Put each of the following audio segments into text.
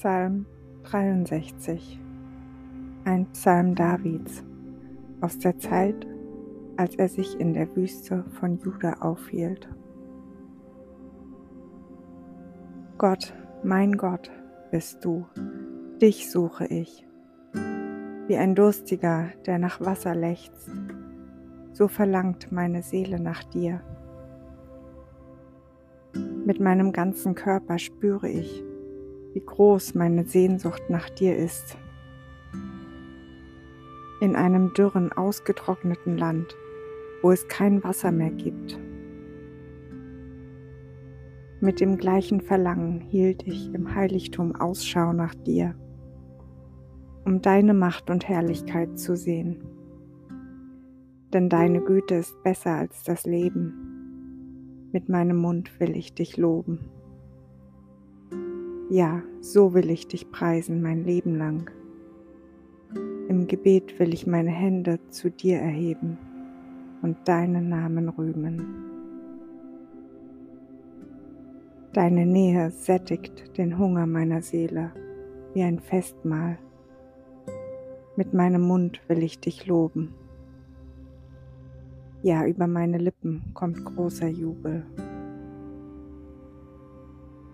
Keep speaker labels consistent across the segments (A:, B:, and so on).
A: Psalm 63 Ein Psalm Davids aus der Zeit, als er sich in der Wüste von Juda aufhielt. Gott, mein Gott, bist du, dich suche ich. Wie ein Durstiger, der nach Wasser lechzt, so verlangt meine Seele nach dir. Mit meinem ganzen Körper spüre ich, wie groß meine Sehnsucht nach dir ist. In einem dürren, ausgetrockneten Land, wo es kein Wasser mehr gibt. Mit dem gleichen Verlangen hielt ich im Heiligtum Ausschau nach dir, um deine Macht und Herrlichkeit zu sehen. Denn deine Güte ist besser als das Leben. Mit meinem Mund will ich dich loben. Ja, so will ich dich preisen mein Leben lang. Im Gebet will ich meine Hände zu dir erheben und deinen Namen rühmen. Deine Nähe sättigt den Hunger meiner Seele wie ein Festmahl. Mit meinem Mund will ich dich loben. Ja, über meine Lippen kommt großer Jubel.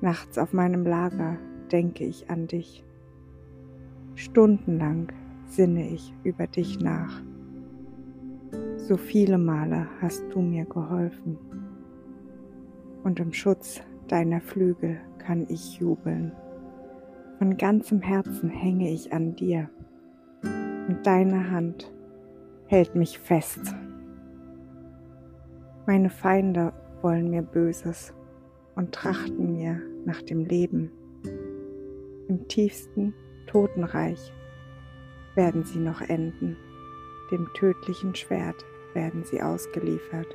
A: Nachts auf meinem Lager denke ich an dich. Stundenlang sinne ich über dich nach. So viele Male hast du mir geholfen. Und im Schutz deiner Flügel kann ich jubeln. Von ganzem Herzen hänge ich an dir. Und deine Hand hält mich fest. Meine Feinde wollen mir Böses und trachten mir nach dem Leben. Im tiefsten Totenreich werden sie noch enden, dem tödlichen Schwert werden sie ausgeliefert,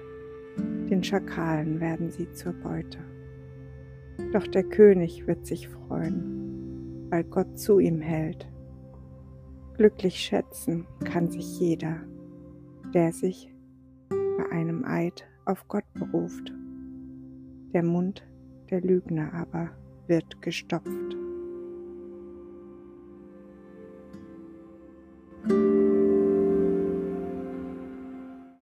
A: den Schakalen werden sie zur Beute. Doch der König wird sich freuen, weil Gott zu ihm hält. Glücklich schätzen kann sich jeder, der sich bei einem Eid auf Gott beruft. Der Mund der Lügner aber wird gestopft.